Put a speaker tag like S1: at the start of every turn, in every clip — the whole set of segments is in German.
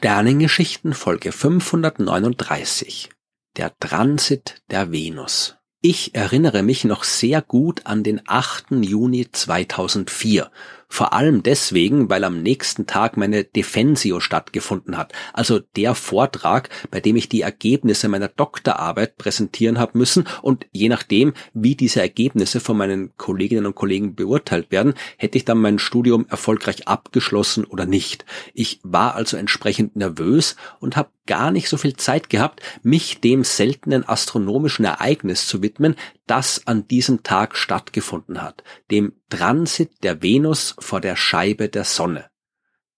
S1: Sternengeschichten Folge 539. Der Transit der Venus. Ich erinnere mich noch sehr gut an den 8. Juni 2004 vor allem deswegen, weil am nächsten Tag meine Defensio stattgefunden hat, also der Vortrag, bei dem ich die Ergebnisse meiner Doktorarbeit präsentieren habe müssen und je nachdem, wie diese Ergebnisse von meinen Kolleginnen und Kollegen beurteilt werden, hätte ich dann mein Studium erfolgreich abgeschlossen oder nicht. Ich war also entsprechend nervös und habe gar nicht so viel Zeit gehabt, mich dem seltenen astronomischen Ereignis zu widmen, das an diesem Tag stattgefunden hat, dem Transit der Venus vor der Scheibe der Sonne.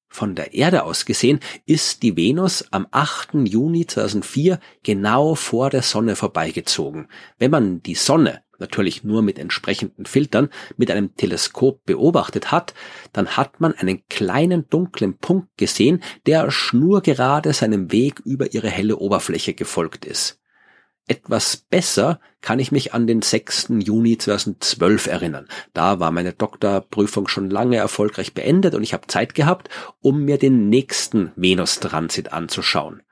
S1: Von der Erde aus gesehen ist die Venus am 8. Juni 2004 genau vor der Sonne vorbeigezogen. Wenn man die Sonne, natürlich nur mit entsprechenden Filtern, mit einem Teleskop beobachtet hat, dann hat man einen kleinen dunklen Punkt gesehen, der schnurgerade seinem Weg über ihre helle Oberfläche gefolgt ist. Etwas besser kann ich mich an den 6. Juni 2012 erinnern. Da war meine Doktorprüfung schon lange erfolgreich beendet und ich habe Zeit gehabt, um mir den nächsten Venus-Transit anzuschauen.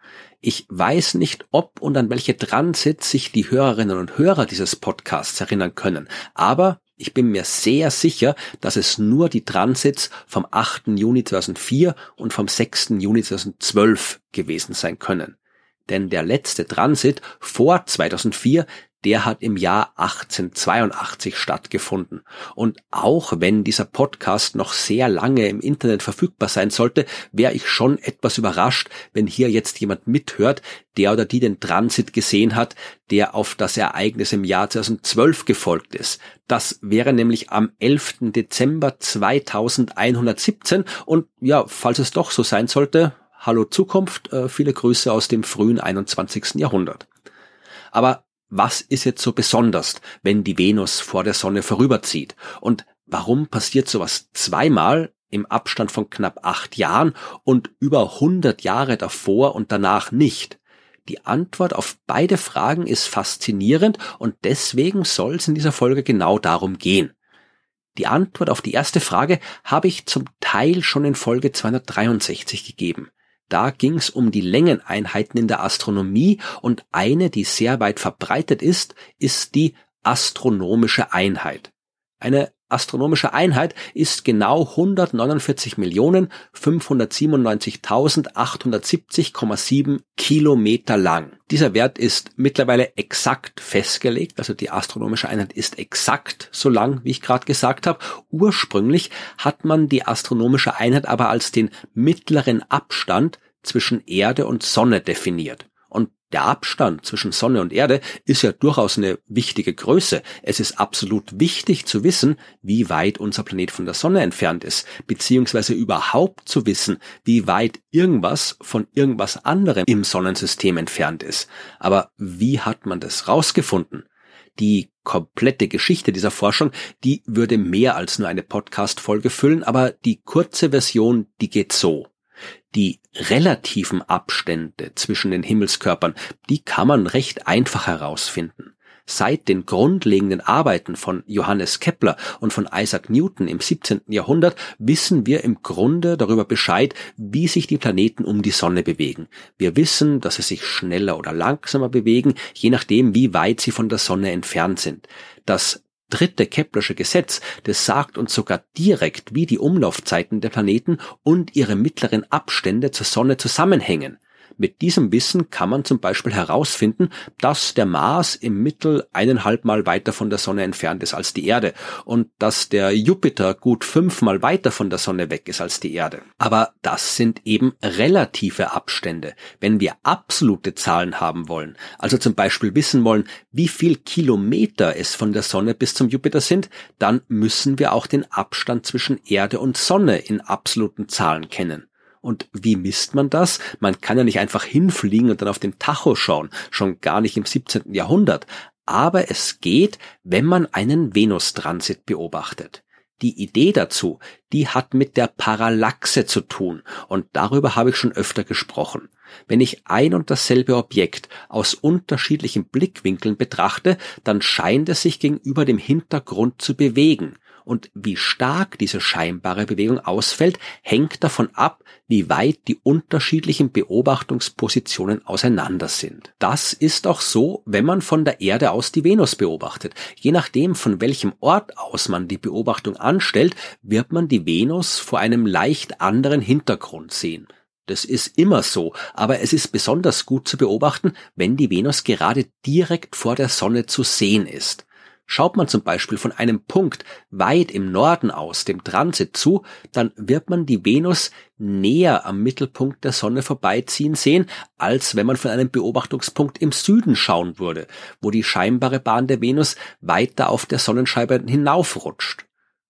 S1: Ich weiß nicht, ob und an welche Transit sich die Hörerinnen und Hörer dieses Podcasts erinnern können, aber ich bin mir sehr sicher, dass es nur die Transits vom 8. Juni 2004 und vom 6. Juni 2012 gewesen sein können denn der letzte Transit vor 2004, der hat im Jahr 1882 stattgefunden. Und auch wenn dieser Podcast noch sehr lange im Internet verfügbar sein sollte, wäre ich schon etwas überrascht, wenn hier jetzt jemand mithört, der oder die den Transit gesehen hat, der auf das Ereignis im Jahr 2012 gefolgt ist. Das wäre nämlich am 11. Dezember 2117 und ja, falls es doch so sein sollte, Hallo Zukunft, äh, viele Grüße aus dem frühen 21. Jahrhundert. Aber was ist jetzt so besonders, wenn die Venus vor der Sonne vorüberzieht? Und warum passiert sowas zweimal im Abstand von knapp acht Jahren und über 100 Jahre davor und danach nicht? Die Antwort auf beide Fragen ist faszinierend und deswegen soll es in dieser Folge genau darum gehen. Die Antwort auf die erste Frage habe ich zum Teil schon in Folge 263 gegeben. Da ging es um die Längeneinheiten in der Astronomie und eine, die sehr weit verbreitet ist, ist die astronomische Einheit. Eine astronomische Einheit ist genau 149.597.870,7 Kilometer lang. Dieser Wert ist mittlerweile exakt festgelegt, also die astronomische Einheit ist exakt so lang, wie ich gerade gesagt habe. Ursprünglich hat man die astronomische Einheit aber als den mittleren Abstand zwischen Erde und Sonne definiert. Und der Abstand zwischen Sonne und Erde ist ja durchaus eine wichtige Größe. Es ist absolut wichtig zu wissen, wie weit unser Planet von der Sonne entfernt ist, beziehungsweise überhaupt zu wissen, wie weit irgendwas von irgendwas anderem im Sonnensystem entfernt ist. Aber wie hat man das rausgefunden? Die komplette Geschichte dieser Forschung, die würde mehr als nur eine Podcast-Folge füllen, aber die kurze Version, die geht so. Die relativen Abstände zwischen den Himmelskörpern, die kann man recht einfach herausfinden. Seit den grundlegenden Arbeiten von Johannes Kepler und von Isaac Newton im 17. Jahrhundert wissen wir im Grunde darüber Bescheid, wie sich die Planeten um die Sonne bewegen. Wir wissen, dass sie sich schneller oder langsamer bewegen, je nachdem, wie weit sie von der Sonne entfernt sind. Das dritte Keplersche Gesetz, das sagt uns sogar direkt, wie die Umlaufzeiten der Planeten und ihre mittleren Abstände zur Sonne zusammenhängen. Mit diesem Wissen kann man zum Beispiel herausfinden, dass der Mars im Mittel eineinhalb Mal weiter von der Sonne entfernt ist als die Erde und dass der Jupiter gut fünfmal weiter von der Sonne weg ist als die Erde. Aber das sind eben relative Abstände. Wenn wir absolute Zahlen haben wollen, also zum Beispiel wissen wollen, wie viel Kilometer es von der Sonne bis zum Jupiter sind, dann müssen wir auch den Abstand zwischen Erde und Sonne in absoluten Zahlen kennen. Und wie misst man das? Man kann ja nicht einfach hinfliegen und dann auf den Tacho schauen, schon gar nicht im 17. Jahrhundert. Aber es geht, wenn man einen Venustransit beobachtet. Die Idee dazu, die hat mit der Parallaxe zu tun und darüber habe ich schon öfter gesprochen. Wenn ich ein und dasselbe Objekt aus unterschiedlichen Blickwinkeln betrachte, dann scheint es sich gegenüber dem Hintergrund zu bewegen Und wie stark diese scheinbare Bewegung ausfällt, hängt davon ab, wie weit die unterschiedlichen Beobachtungspositionen auseinander sind. Das ist auch so, wenn man von der Erde aus die Venus beobachtet. Je nachdem, von welchem Ort aus man die Beobachtung anstellt, wird man die Venus vor einem leicht anderen Hintergrund sehen. Das ist immer so, aber es ist besonders gut zu beobachten, wenn die Venus gerade direkt vor der Sonne zu sehen ist. Schaut man zum Beispiel von einem Punkt weit im Norden aus dem Transit zu, dann wird man die Venus näher am Mittelpunkt der Sonne vorbeiziehen sehen, als wenn man von einem Beobachtungspunkt im Süden schauen würde, wo die scheinbare Bahn der Venus weiter auf der Sonnenscheibe hinaufrutscht.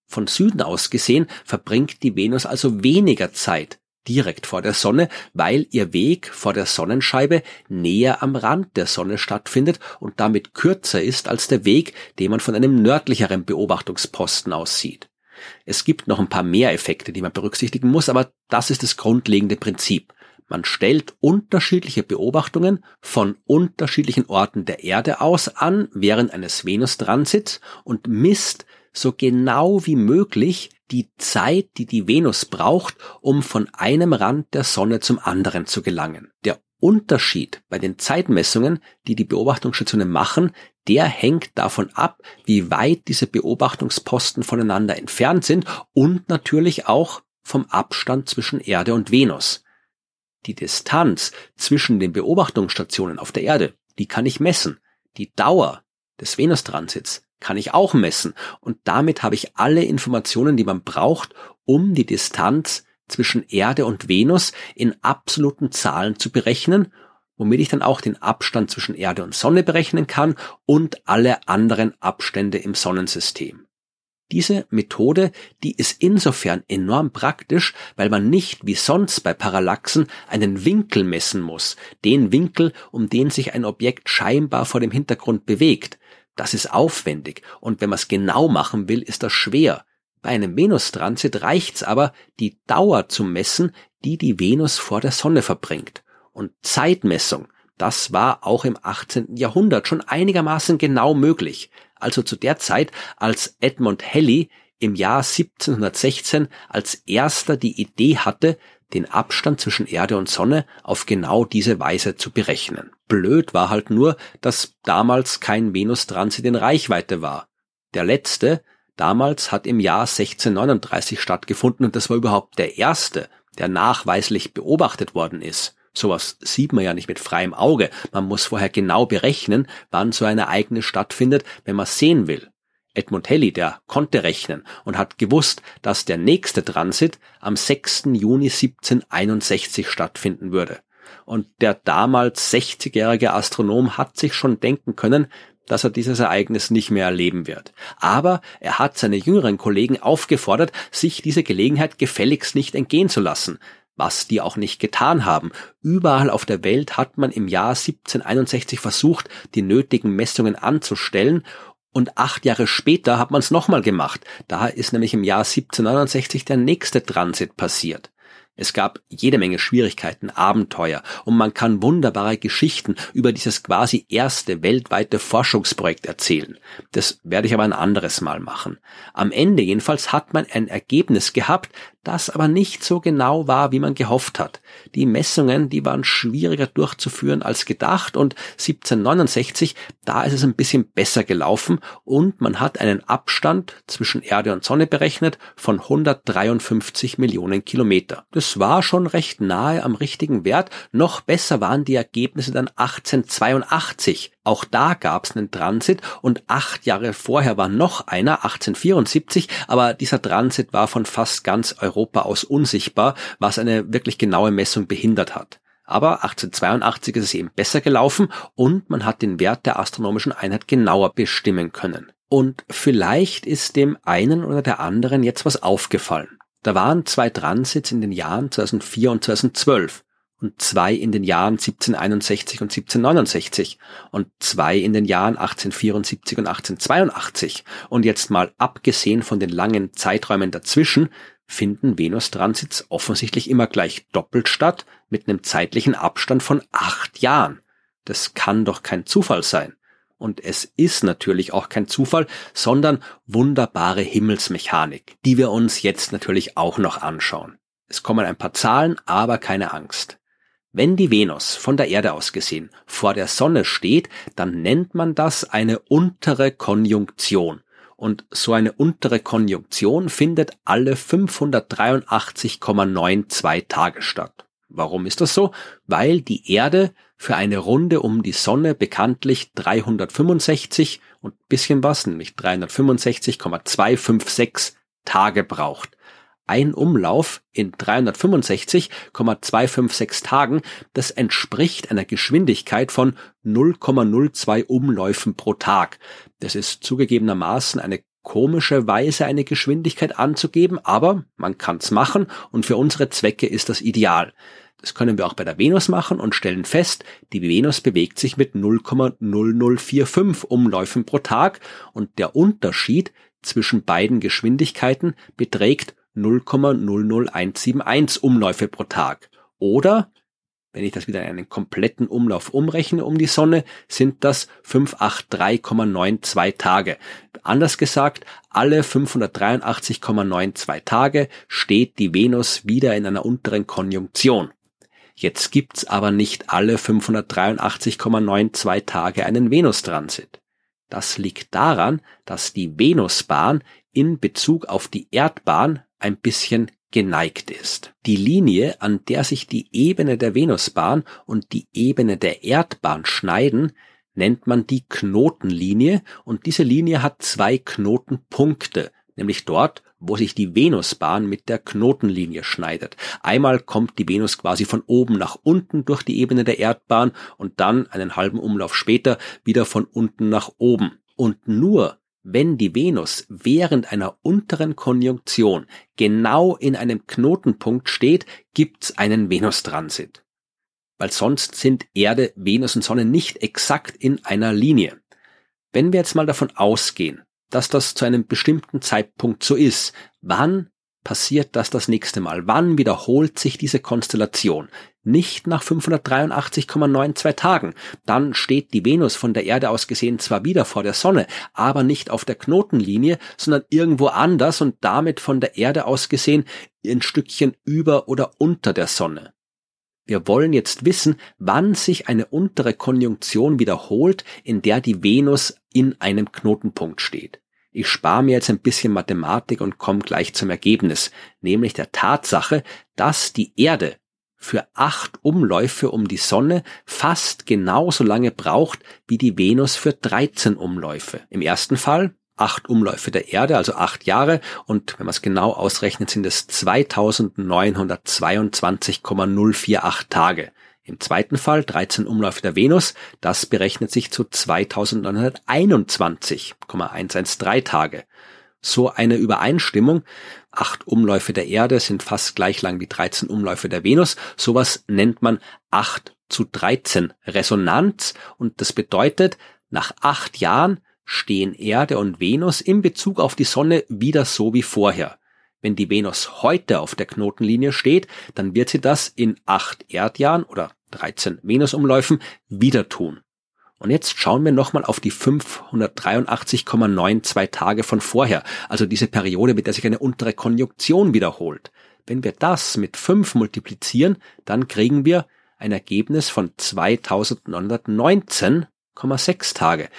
S1: Von Süden aus gesehen verbringt die Venus also weniger Zeit direkt vor der Sonne, weil ihr Weg vor der Sonnenscheibe näher am Rand der Sonne stattfindet und damit kürzer ist als der Weg, den man von einem nördlicheren Beobachtungsposten aus sieht. Es gibt noch ein paar mehr Effekte, die man berücksichtigen muss, aber das ist das grundlegende Prinzip. Man stellt unterschiedliche Beobachtungen von unterschiedlichen Orten der Erde aus an während eines Venustransits und misst so genau wie möglich die Zeit, die die Venus braucht, um von einem Rand der Sonne zum anderen zu gelangen. Der Unterschied bei den Zeitmessungen, die die Beobachtungsstationen machen, der hängt davon ab, wie weit diese Beobachtungsposten voneinander entfernt sind und natürlich auch vom Abstand zwischen Erde und Venus. Die Distanz zwischen den Beobachtungsstationen auf der Erde, die kann ich messen. Die Dauer des Venustransits kann ich auch messen. Und damit habe ich alle Informationen, die man braucht, um die Distanz zwischen Erde und Venus in absoluten Zahlen zu berechnen, womit ich dann auch den Abstand zwischen Erde und Sonne berechnen kann und alle anderen Abstände im Sonnensystem. Diese Methode, die ist insofern enorm praktisch, weil man nicht wie sonst bei Parallaxen einen Winkel messen muss, den Winkel, um den sich ein Objekt scheinbar vor dem Hintergrund bewegt, das ist aufwendig und wenn man es genau machen will, ist das schwer. Bei einem Venustransit reicht's aber, die Dauer zu messen, die die Venus vor der Sonne verbringt. Und Zeitmessung, das war auch im 18. Jahrhundert schon einigermaßen genau möglich. Also zu der Zeit, als Edmund Halley im Jahr 1716 als erster die Idee hatte, den Abstand zwischen Erde und Sonne auf genau diese Weise zu berechnen. Blöd war halt nur, dass damals kein Venustransit in Reichweite war. Der letzte, damals hat im Jahr 1639 stattgefunden und das war überhaupt der erste, der nachweislich beobachtet worden ist. Sowas sieht man ja nicht mit freiem Auge. Man muss vorher genau berechnen, wann so ein Ereignis stattfindet, wenn man sehen will. Edmund Halley, der konnte rechnen und hat gewusst, dass der nächste Transit am 6. Juni 1761 stattfinden würde. Und der damals 60-jährige Astronom hat sich schon denken können, dass er dieses Ereignis nicht mehr erleben wird. Aber er hat seine jüngeren Kollegen aufgefordert, sich diese Gelegenheit gefälligst nicht entgehen zu lassen, was die auch nicht getan haben. Überall auf der Welt hat man im Jahr 1761 versucht, die nötigen Messungen anzustellen und acht Jahre später hat man es nochmal gemacht. Da ist nämlich im Jahr 1769 der nächste Transit passiert. Es gab jede Menge Schwierigkeiten, Abenteuer und man kann wunderbare Geschichten über dieses quasi erste weltweite Forschungsprojekt erzählen. Das werde ich aber ein anderes Mal machen. Am Ende jedenfalls hat man ein Ergebnis gehabt, das aber nicht so genau war, wie man gehofft hat. Die Messungen, die waren schwieriger durchzuführen als gedacht und 1769, da ist es ein bisschen besser gelaufen und man hat einen Abstand zwischen Erde und Sonne berechnet von 153 Millionen Kilometer. Das war schon recht nahe am richtigen Wert. Noch besser waren die Ergebnisse dann 1882. Auch da gab es einen Transit und acht Jahre vorher war noch einer, 1874, aber dieser Transit war von fast ganz Europa aus unsichtbar, was eine wirklich genaue Messung behindert hat. Aber 1882 ist es eben besser gelaufen und man hat den Wert der astronomischen Einheit genauer bestimmen können. Und vielleicht ist dem einen oder der anderen jetzt was aufgefallen. Da waren zwei Transits in den Jahren 2004 und 2012 und zwei in den Jahren 1761 und 1769 und zwei in den Jahren 1874 und 1882. Und jetzt mal abgesehen von den langen Zeiträumen dazwischen, finden Venus-Transits offensichtlich immer gleich doppelt statt mit einem zeitlichen Abstand von acht Jahren. Das kann doch kein Zufall sein. Und es ist natürlich auch kein Zufall, sondern wunderbare Himmelsmechanik, die wir uns jetzt natürlich auch noch anschauen. Es kommen ein paar Zahlen, aber keine Angst. Wenn die Venus von der Erde aus gesehen vor der Sonne steht, dann nennt man das eine untere Konjunktion. Und so eine untere Konjunktion findet alle 583,92 Tage statt. Warum ist das so? Weil die Erde für eine Runde um die Sonne bekanntlich 365 und bisschen was, nämlich 365,256 Tage braucht ein Umlauf in 365,256 Tagen, das entspricht einer Geschwindigkeit von 0,02 Umläufen pro Tag. Das ist zugegebenermaßen eine komische Weise, eine Geschwindigkeit anzugeben, aber man kann's machen und für unsere Zwecke ist das ideal. Das können wir auch bei der Venus machen und stellen fest, die Venus bewegt sich mit 0,0045 Umläufen pro Tag und der Unterschied zwischen beiden Geschwindigkeiten beträgt 0,00171 Umläufe pro Tag. Oder, wenn ich das wieder in einen kompletten Umlauf umrechne um die Sonne, sind das 583,92 Tage. Anders gesagt, alle 583,92 Tage steht die Venus wieder in einer unteren Konjunktion. Jetzt gibt's aber nicht alle 583,92 Tage einen Venustransit. Das liegt daran, dass die Venusbahn in Bezug auf die Erdbahn ein bisschen geneigt ist. Die Linie, an der sich die Ebene der Venusbahn und die Ebene der Erdbahn schneiden, nennt man die Knotenlinie und diese Linie hat zwei Knotenpunkte, nämlich dort, wo sich die Venusbahn mit der Knotenlinie schneidet. Einmal kommt die Venus quasi von oben nach unten durch die Ebene der Erdbahn und dann einen halben Umlauf später wieder von unten nach oben. Und nur wenn die Venus während einer unteren Konjunktion genau in einem Knotenpunkt steht, gibt's einen Venustransit. Weil sonst sind Erde, Venus und Sonne nicht exakt in einer Linie. Wenn wir jetzt mal davon ausgehen, dass das zu einem bestimmten Zeitpunkt so ist, wann passiert das das nächste Mal? Wann wiederholt sich diese Konstellation? Nicht nach 583,92 Tagen. Dann steht die Venus von der Erde aus gesehen zwar wieder vor der Sonne, aber nicht auf der Knotenlinie, sondern irgendwo anders und damit von der Erde aus gesehen ein Stückchen über oder unter der Sonne. Wir wollen jetzt wissen, wann sich eine untere Konjunktion wiederholt, in der die Venus in einem Knotenpunkt steht. Ich spare mir jetzt ein bisschen Mathematik und komme gleich zum Ergebnis, nämlich der Tatsache, dass die Erde für acht Umläufe um die Sonne fast genauso lange braucht wie die Venus für 13 Umläufe. Im ersten Fall acht Umläufe der Erde, also acht Jahre und wenn man es genau ausrechnet, sind es 2922,048 Tage. Im zweiten Fall 13 Umläufe der Venus, das berechnet sich zu 2921,113 Tage. So eine Übereinstimmung, acht Umläufe der Erde sind fast gleich lang wie 13 Umläufe der Venus, sowas nennt man 8 zu 13 Resonanz und das bedeutet, nach acht Jahren stehen Erde und Venus in Bezug auf die Sonne wieder so wie vorher. Wenn die Venus heute auf der Knotenlinie steht, dann wird sie das in acht Erdjahren oder 13 Venusumläufen wieder tun. Und jetzt schauen wir nochmal auf die 583,92 Tage von vorher, also diese Periode, mit der sich eine untere Konjunktion wiederholt. Wenn wir das mit 5 multiplizieren, dann kriegen wir ein Ergebnis von 2919,6 Tage.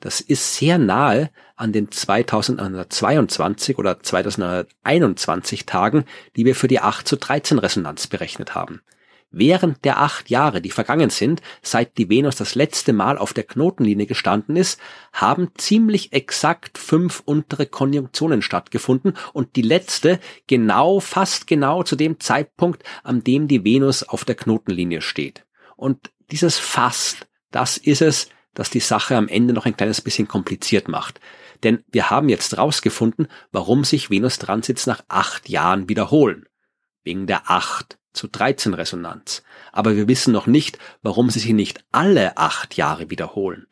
S1: Das ist sehr nahe an den 2122 oder 2121 Tagen, die wir für die 8 zu 13 Resonanz berechnet haben. Während der acht Jahre, die vergangen sind, seit die Venus das letzte Mal auf der Knotenlinie gestanden ist, haben ziemlich exakt fünf untere Konjunktionen stattgefunden und die letzte genau, fast genau zu dem Zeitpunkt, an dem die Venus auf der Knotenlinie steht. Und dieses fast, das ist es, das die Sache am Ende noch ein kleines bisschen kompliziert macht. Denn wir haben jetzt rausgefunden, warum sich Venus-Transits nach acht Jahren wiederholen. Wegen der acht zu 13 Resonanz. Aber wir wissen noch nicht, warum sie sich nicht alle acht Jahre wiederholen.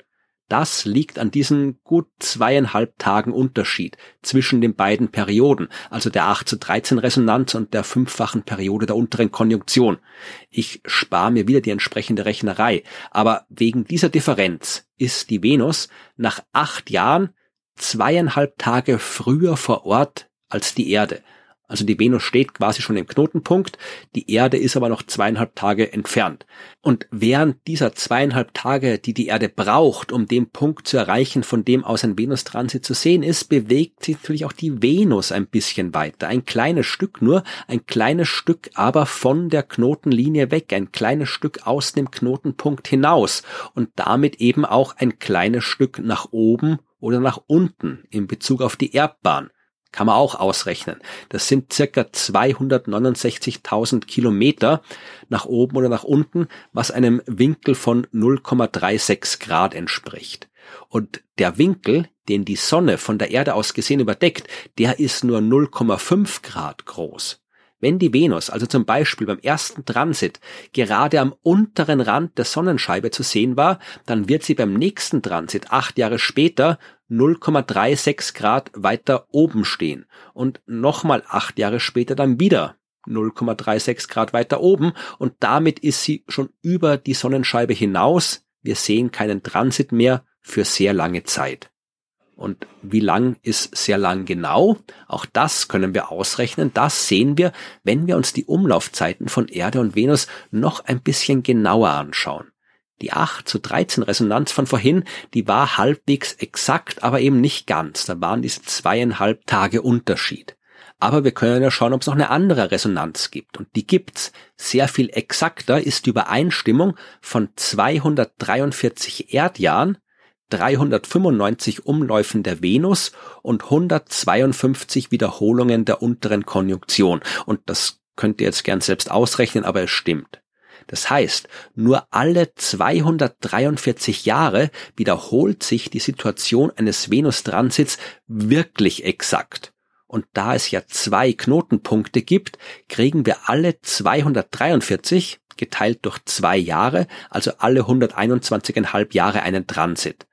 S1: das liegt an diesen gut zweieinhalb Tagen Unterschied zwischen den beiden Perioden, also der 8 zu 13 Resonanz und der fünffachen Periode der unteren Konjunktion. Ich spare mir wieder die entsprechende Rechnerei, aber wegen dieser Differenz ist die Venus nach acht Jahren zweieinhalb Tage früher vor Ort als die Erde. Also die Venus steht quasi schon im Knotenpunkt, die Erde ist aber noch zweieinhalb Tage entfernt. Und während dieser zweieinhalb Tage, die die Erde braucht, um den Punkt zu erreichen, von dem aus ein Venustransit zu sehen ist, bewegt sich natürlich auch die Venus ein bisschen weiter. Ein kleines Stück nur, ein kleines Stück aber von der Knotenlinie weg, ein kleines Stück aus dem Knotenpunkt hinaus und damit eben auch ein kleines Stück nach oben oder nach unten in Bezug auf die Erdbahn. Kann man auch ausrechnen. Das sind circa 269.000 Kilometer nach oben oder nach unten, was einem Winkel von 0,36 Grad entspricht. Und der Winkel, den die Sonne von der Erde aus gesehen überdeckt, der ist nur 0,5 Grad groß. Wenn die Venus also zum Beispiel beim ersten Transit gerade am unteren Rand der Sonnenscheibe zu sehen war, dann wird sie beim nächsten Transit acht Jahre später 0,36 Grad weiter oben stehen und nochmal acht Jahre später dann wieder 0,36 Grad weiter oben und damit ist sie schon über die Sonnenscheibe hinaus. Wir sehen keinen Transit mehr für sehr lange Zeit. Und wie lang ist sehr lang genau? Auch das können wir ausrechnen. Das sehen wir, wenn wir uns die Umlaufzeiten von Erde und Venus noch ein bisschen genauer anschauen. Die 8 zu 13 Resonanz von vorhin, die war halbwegs exakt, aber eben nicht ganz. Da waren diese zweieinhalb Tage Unterschied. Aber wir können ja schauen, ob es noch eine andere Resonanz gibt. Und die gibt's. Sehr viel exakter ist die Übereinstimmung von 243 Erdjahren 395 Umläufen der Venus und 152 Wiederholungen der unteren Konjunktion. Und das könnt ihr jetzt gern selbst ausrechnen, aber es stimmt. Das heißt, nur alle 243 Jahre wiederholt sich die Situation eines Venustransits wirklich exakt. Und da es ja zwei Knotenpunkte gibt, kriegen wir alle 243 geteilt durch zwei Jahre, also alle 121,5 Jahre einen Transit.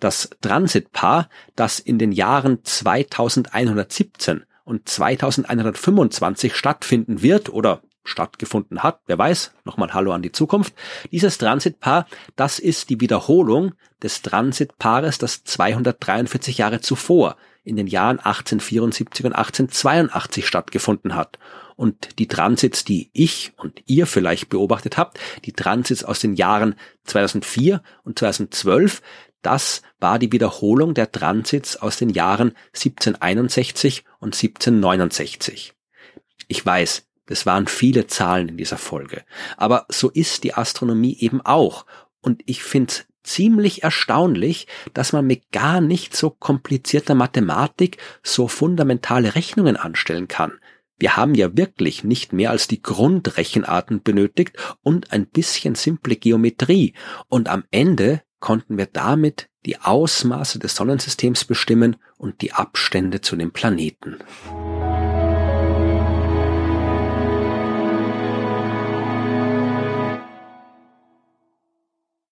S1: Das Transitpaar, das in den Jahren 2117 und 2125 stattfinden wird oder stattgefunden hat, wer weiß, nochmal Hallo an die Zukunft. Dieses Transitpaar, das ist die Wiederholung des Transitpaares, das 243 Jahre zuvor in den Jahren 1874 und 1882 stattgefunden hat. Und die Transits, die ich und ihr vielleicht beobachtet habt, die Transits aus den Jahren 2004 und 2012, das war die Wiederholung der Transits aus den Jahren 1761 und 1769. Ich weiß, es waren viele Zahlen in dieser Folge, aber so ist die Astronomie eben auch. Und ich finde ziemlich erstaunlich, dass man mit gar nicht so komplizierter Mathematik so fundamentale Rechnungen anstellen kann. Wir haben ja wirklich nicht mehr als die Grundrechenarten benötigt und ein bisschen simple Geometrie. Und am Ende konnten wir damit die Ausmaße des Sonnensystems bestimmen und die Abstände zu den Planeten.